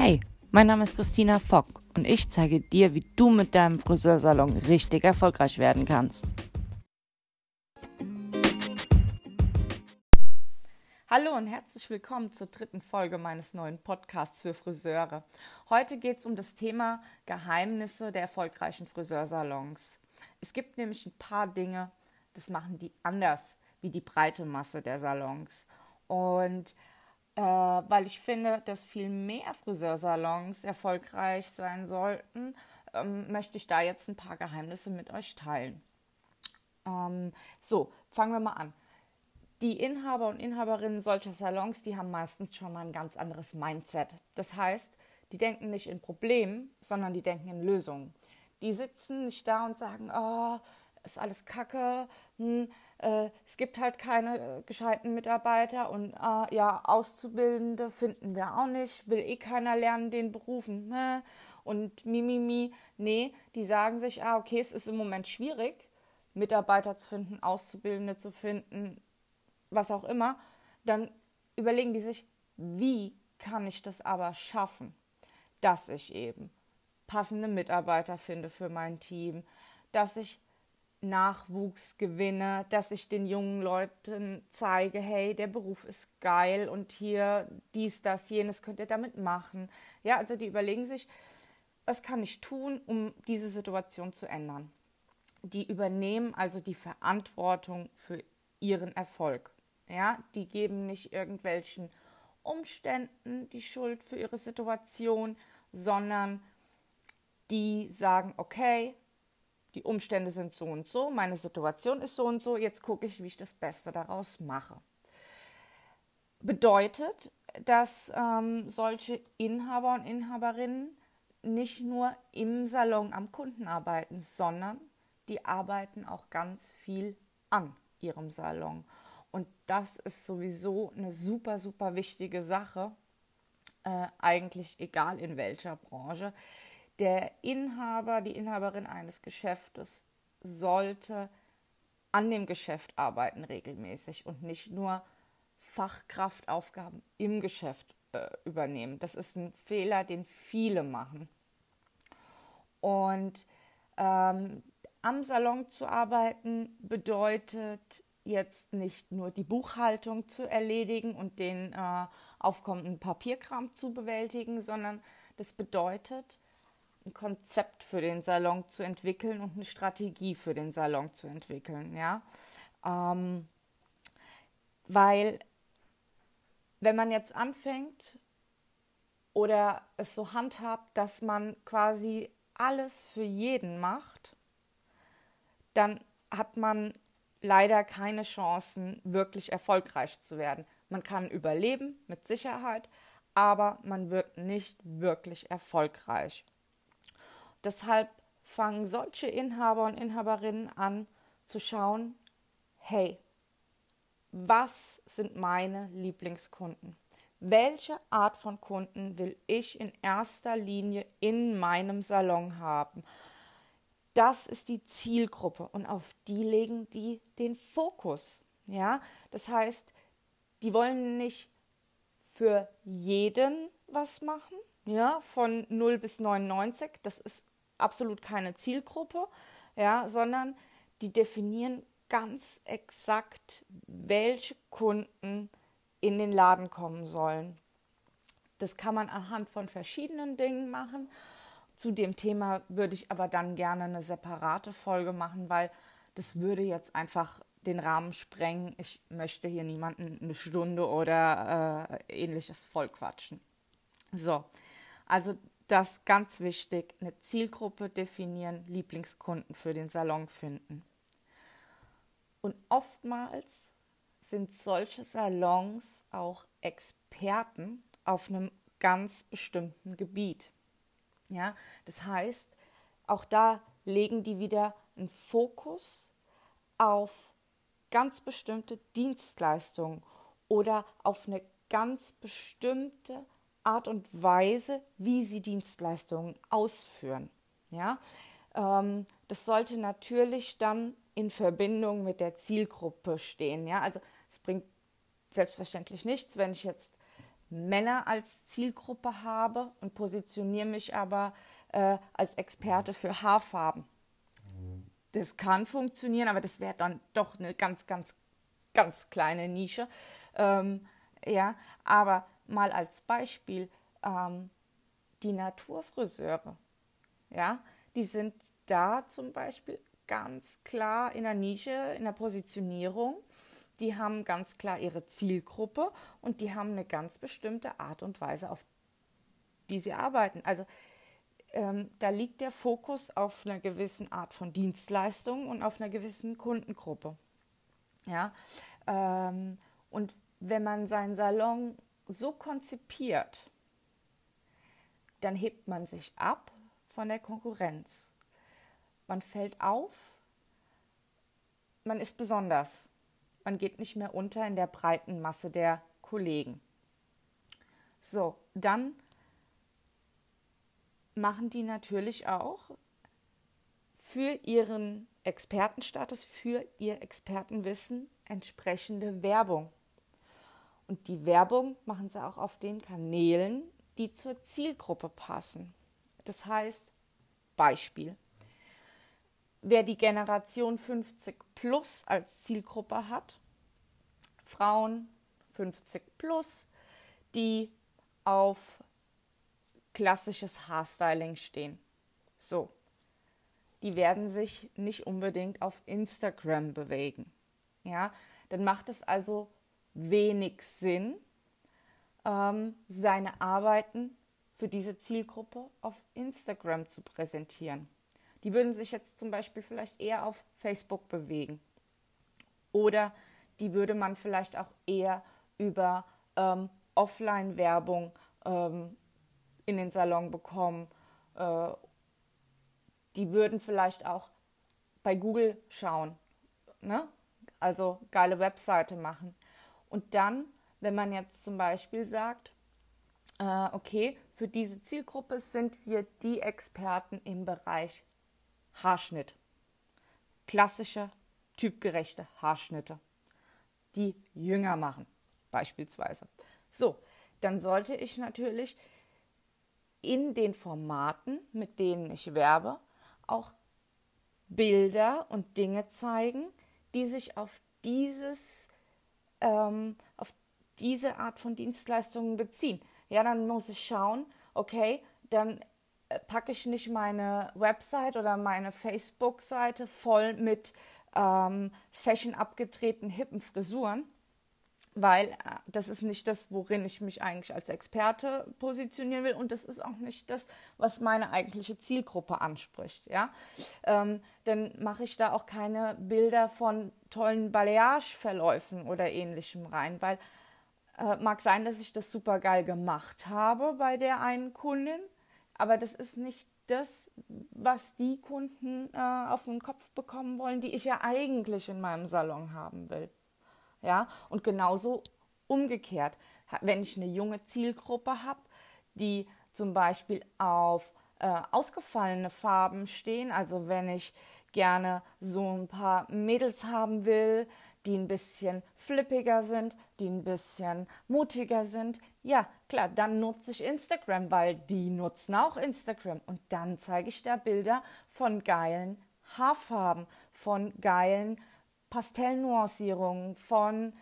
Hey, mein Name ist Christina Fock und ich zeige dir, wie du mit deinem Friseursalon richtig erfolgreich werden kannst. Hallo und herzlich willkommen zur dritten Folge meines neuen Podcasts für Friseure. Heute geht es um das Thema Geheimnisse der erfolgreichen Friseursalons. Es gibt nämlich ein paar Dinge, das machen die anders wie die breite Masse der Salons. Und äh, weil ich finde, dass viel mehr Friseursalons erfolgreich sein sollten, ähm, möchte ich da jetzt ein paar Geheimnisse mit euch teilen. Ähm, so, fangen wir mal an. Die Inhaber und Inhaberinnen solcher Salons, die haben meistens schon mal ein ganz anderes Mindset. Das heißt, die denken nicht in Problemen, sondern die denken in Lösungen. Die sitzen nicht da und sagen, oh, ist alles Kacke, hm, äh, es gibt halt keine äh, gescheiten Mitarbeiter und äh, ja, Auszubildende finden wir auch nicht, will eh keiner lernen den Berufen. Ne? Und Mimimi, nee, die sagen sich, ah, okay, es ist im Moment schwierig, Mitarbeiter zu finden, Auszubildende zu finden, was auch immer. Dann überlegen die sich, wie kann ich das aber schaffen, dass ich eben passende Mitarbeiter finde für mein Team, dass ich Nachwuchs gewinne, dass ich den jungen Leuten zeige, hey, der Beruf ist geil und hier dies, das, jenes könnt ihr damit machen. Ja, also die überlegen sich, was kann ich tun, um diese Situation zu ändern. Die übernehmen also die Verantwortung für ihren Erfolg. Ja, die geben nicht irgendwelchen Umständen die Schuld für ihre Situation, sondern die sagen, okay, die Umstände sind so und so, meine Situation ist so und so, jetzt gucke ich, wie ich das Beste daraus mache. Bedeutet, dass ähm, solche Inhaber und Inhaberinnen nicht nur im Salon am Kunden arbeiten, sondern die arbeiten auch ganz viel an ihrem Salon. Und das ist sowieso eine super, super wichtige Sache, äh, eigentlich egal in welcher Branche der Inhaber, die Inhaberin eines Geschäftes sollte an dem Geschäft arbeiten regelmäßig und nicht nur Fachkraftaufgaben im Geschäft äh, übernehmen. Das ist ein Fehler, den viele machen. Und ähm, am Salon zu arbeiten bedeutet jetzt nicht nur die Buchhaltung zu erledigen und den äh, aufkommenden Papierkram zu bewältigen, sondern das bedeutet, ein Konzept für den Salon zu entwickeln und eine Strategie für den Salon zu entwickeln, ja. Ähm, weil wenn man jetzt anfängt oder es so handhabt, dass man quasi alles für jeden macht, dann hat man leider keine Chancen, wirklich erfolgreich zu werden. Man kann überleben, mit Sicherheit, aber man wird nicht wirklich erfolgreich. Deshalb fangen solche Inhaber und Inhaberinnen an zu schauen, hey, was sind meine Lieblingskunden? Welche Art von Kunden will ich in erster Linie in meinem Salon haben? Das ist die Zielgruppe und auf die legen die den Fokus. Ja, das heißt, die wollen nicht für jeden was machen, ja, von 0 bis 99. Das ist absolut keine Zielgruppe, ja, sondern die definieren ganz exakt, welche Kunden in den Laden kommen sollen. Das kann man anhand von verschiedenen Dingen machen. Zu dem Thema würde ich aber dann gerne eine separate Folge machen, weil das würde jetzt einfach den Rahmen sprengen. Ich möchte hier niemanden eine Stunde oder äh, ähnliches vollquatschen. So, also das ganz wichtig, eine Zielgruppe definieren, Lieblingskunden für den Salon finden. Und oftmals sind solche Salons auch Experten auf einem ganz bestimmten Gebiet. Ja, das heißt, auch da legen die wieder einen Fokus auf ganz bestimmte Dienstleistungen oder auf eine ganz bestimmte Art und Weise, wie sie Dienstleistungen ausführen. Ja, ähm, das sollte natürlich dann in Verbindung mit der Zielgruppe stehen. Ja, also es bringt selbstverständlich nichts, wenn ich jetzt Männer als Zielgruppe habe und positioniere mich aber äh, als Experte für Haarfarben. Das kann funktionieren, aber das wäre dann doch eine ganz, ganz, ganz kleine Nische. Ähm, ja, aber mal als Beispiel ähm, die Naturfriseure. Ja, die sind da zum Beispiel ganz klar in der Nische, in der Positionierung. Die haben ganz klar ihre Zielgruppe und die haben eine ganz bestimmte Art und Weise, auf die sie arbeiten. Also ähm, da liegt der Fokus auf einer gewissen Art von Dienstleistung und auf einer gewissen Kundengruppe. Ja, ähm, und wenn man seinen Salon so konzipiert, dann hebt man sich ab von der Konkurrenz. Man fällt auf, man ist besonders. Man geht nicht mehr unter in der breiten Masse der Kollegen. So, dann machen die natürlich auch für ihren Expertenstatus, für ihr Expertenwissen entsprechende Werbung. Und die Werbung machen sie auch auf den Kanälen, die zur Zielgruppe passen. Das heißt, Beispiel. Wer die Generation 50 plus als Zielgruppe hat, Frauen 50 plus, die auf klassisches Haarstyling stehen. So, die werden sich nicht unbedingt auf Instagram bewegen. Ja, dann macht es also wenig Sinn, ähm, seine Arbeiten für diese Zielgruppe auf Instagram zu präsentieren. Die würden sich jetzt zum Beispiel vielleicht eher auf Facebook bewegen. Oder die würde man vielleicht auch eher über ähm, Offline-Werbung ähm, in den Salon bekommen. Äh, die würden vielleicht auch bei Google schauen. Ne? Also geile Webseite machen. Und dann, wenn man jetzt zum Beispiel sagt, äh, okay, für diese Zielgruppe sind wir die Experten im Bereich Haarschnitt. Klassische, typgerechte Haarschnitte, die jünger machen, beispielsweise. So, dann sollte ich natürlich in den Formaten, mit denen ich werbe, auch Bilder und Dinge zeigen, die sich auf dieses ähm, auf diese Art von Dienstleistungen beziehen. Ja, dann muss ich schauen, okay, dann äh, packe ich nicht meine Website oder meine Facebook-Seite voll mit ähm, fashion abgedrehten, hippen Frisuren, weil äh, das ist nicht das, worin ich mich eigentlich als Experte positionieren will und das ist auch nicht das, was meine eigentliche Zielgruppe anspricht. Ja, ähm, dann mache ich da auch keine Bilder von tollen Balayage-Verläufen oder ähnlichem rein, weil äh, mag sein, dass ich das super geil gemacht habe bei der einen Kundin, aber das ist nicht das, was die Kunden äh, auf den Kopf bekommen wollen, die ich ja eigentlich in meinem Salon haben will. Ja, und genauso umgekehrt, wenn ich eine junge Zielgruppe habe, die zum Beispiel auf äh, ausgefallene Farben stehen, also wenn ich gerne so ein paar Mädels haben will, die ein bisschen flippiger sind, die ein bisschen mutiger sind. Ja, klar, dann nutze ich Instagram, weil die nutzen auch Instagram. Und dann zeige ich da Bilder von geilen Haarfarben, von geilen Pastellnuancierungen, von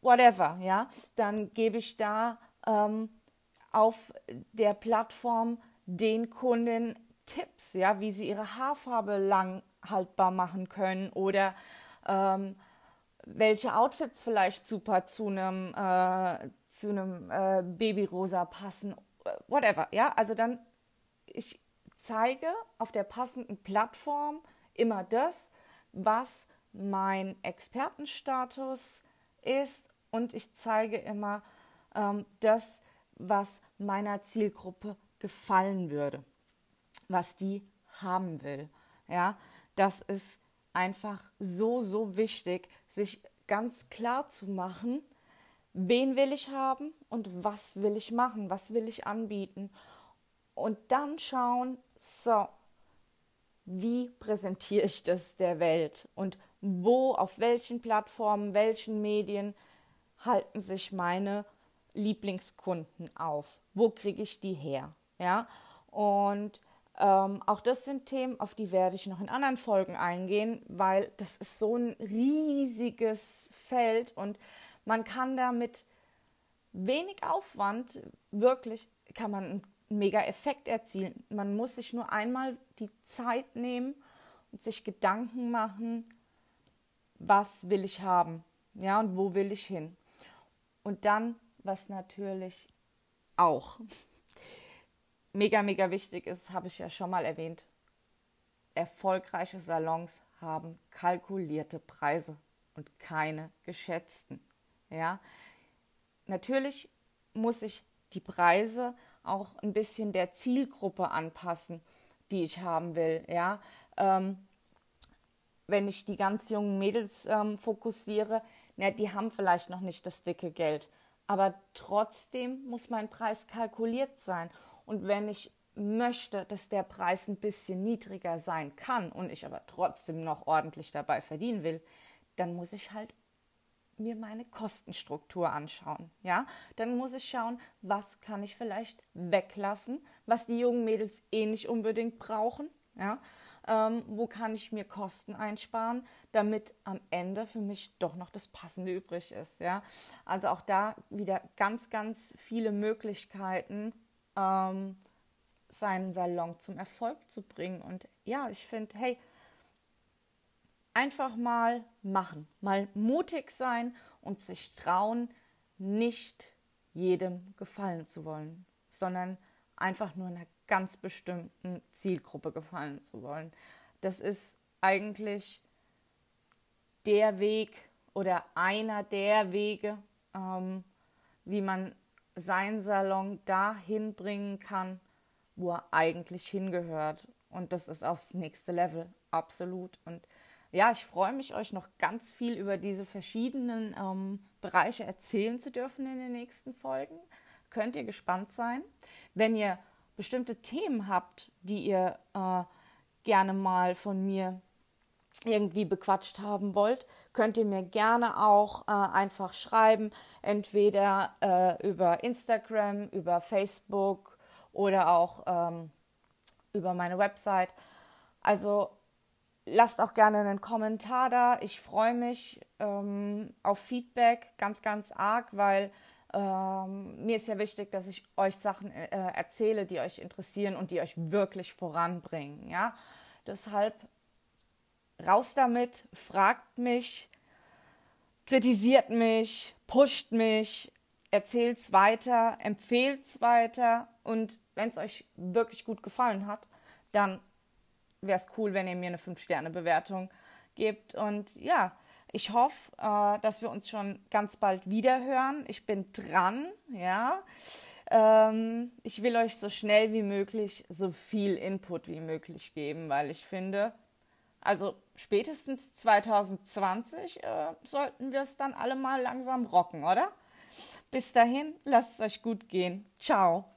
whatever, ja, dann gebe ich da ähm, auf der Plattform den Kunden Tipps, ja, wie sie ihre Haarfarbe lang haltbar machen können oder ähm, welche Outfits vielleicht super zu einem äh, zu einem äh, Babyrosa passen, whatever, ja, also dann ich zeige auf der passenden Plattform immer das, was mein Expertenstatus ist und ich zeige immer ähm, das, was meiner Zielgruppe gefallen würde, was die haben will. Ja, das ist einfach so, so wichtig, sich ganz klar zu machen, wen will ich haben und was will ich machen, was will ich anbieten. Und dann schauen, so, wie präsentiere ich das der Welt und wo, auf welchen Plattformen, welchen Medien halten sich meine Lieblingskunden auf? Wo kriege ich die her? Ja, und ähm, auch das sind Themen, auf die werde ich noch in anderen Folgen eingehen, weil das ist so ein riesiges Feld und man kann da mit wenig Aufwand wirklich, kann man einen mega Effekt erzielen. Man muss sich nur einmal die Zeit nehmen und sich Gedanken machen, was will ich haben, ja, und wo will ich hin. Und dann, was natürlich auch mega, mega wichtig ist, habe ich ja schon mal erwähnt. Erfolgreiche Salons haben kalkulierte Preise und keine geschätzten. Ja, natürlich muss ich die Preise auch ein bisschen der Zielgruppe anpassen, die ich haben will. Ja, ähm, wenn ich die ganz jungen Mädels ähm, fokussiere, na, die haben vielleicht noch nicht das dicke Geld, aber trotzdem muss mein Preis kalkuliert sein. Und wenn ich möchte, dass der Preis ein bisschen niedriger sein kann und ich aber trotzdem noch ordentlich dabei verdienen will, dann muss ich halt mir meine Kostenstruktur anschauen. Ja, dann muss ich schauen, was kann ich vielleicht weglassen, was die jungen Mädels eh nicht unbedingt brauchen. Ja, ähm, wo kann ich mir Kosten einsparen, damit am Ende für mich doch noch das Passende übrig ist. Ja, also auch da wieder ganz, ganz viele Möglichkeiten, ähm, seinen Salon zum Erfolg zu bringen. Und ja, ich finde, hey, einfach mal machen, mal mutig sein und sich trauen, nicht jedem gefallen zu wollen, sondern einfach nur einer ganz bestimmten Zielgruppe gefallen zu wollen. Das ist eigentlich der Weg oder einer der Wege, ähm, wie man seinen Salon dahin bringen kann, wo er eigentlich hingehört. Und das ist aufs nächste Level, absolut. Und ja, ich freue mich, euch noch ganz viel über diese verschiedenen ähm, Bereiche erzählen zu dürfen in den nächsten Folgen. Könnt ihr gespannt sein. Wenn ihr bestimmte Themen habt, die ihr äh, gerne mal von mir irgendwie bequatscht haben wollt, könnt ihr mir gerne auch äh, einfach schreiben, entweder äh, über Instagram, über Facebook oder auch ähm, über meine Website. Also lasst auch gerne einen Kommentar da. Ich freue mich ähm, auf Feedback ganz, ganz arg, weil ähm, mir ist ja wichtig, dass ich euch Sachen äh, erzähle, die euch interessieren und die euch wirklich voranbringen. Ja, deshalb raus damit, fragt mich, kritisiert mich, pusht mich, erzählt's weiter, empfehlt's weiter und wenn es euch wirklich gut gefallen hat, dann wäre es cool, wenn ihr mir eine 5-Sterne-Bewertung gebt. Und ja, ich hoffe, äh, dass wir uns schon ganz bald wieder hören. Ich bin dran, ja. Ähm, ich will euch so schnell wie möglich so viel Input wie möglich geben, weil ich finde, also spätestens 2020 äh, sollten wir es dann alle mal langsam rocken, oder? Bis dahin, lasst es euch gut gehen. Ciao.